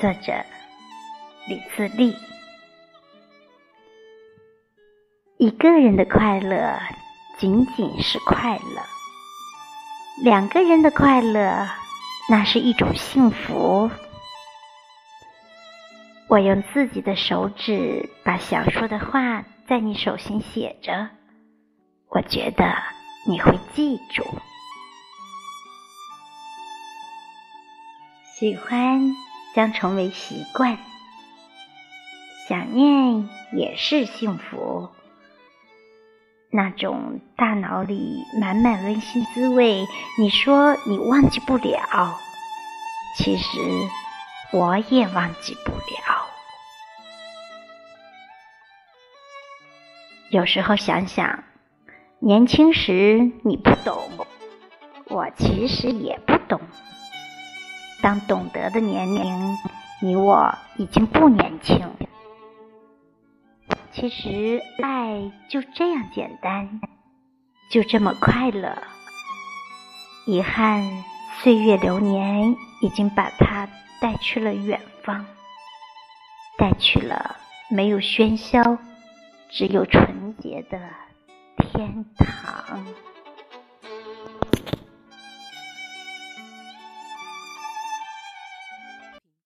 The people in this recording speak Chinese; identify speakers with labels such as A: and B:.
A: 作者李自立。一个人的快乐仅仅是快乐，两个人的快乐那是一种幸福。我用自己的手指把想说的话在你手心写着，我觉得你会记住。喜欢。将成为习惯，想念也是幸福。那种大脑里满满温馨滋味，你说你忘记不了，其实我也忘记不了。有时候想想，年轻时你不懂，我其实也不懂。当懂得的年龄，你我已经不年轻。其实爱就这样简单，就这么快乐。遗憾，岁月流年已经把它带去了远方，带去了没有喧嚣，只有纯洁的天堂。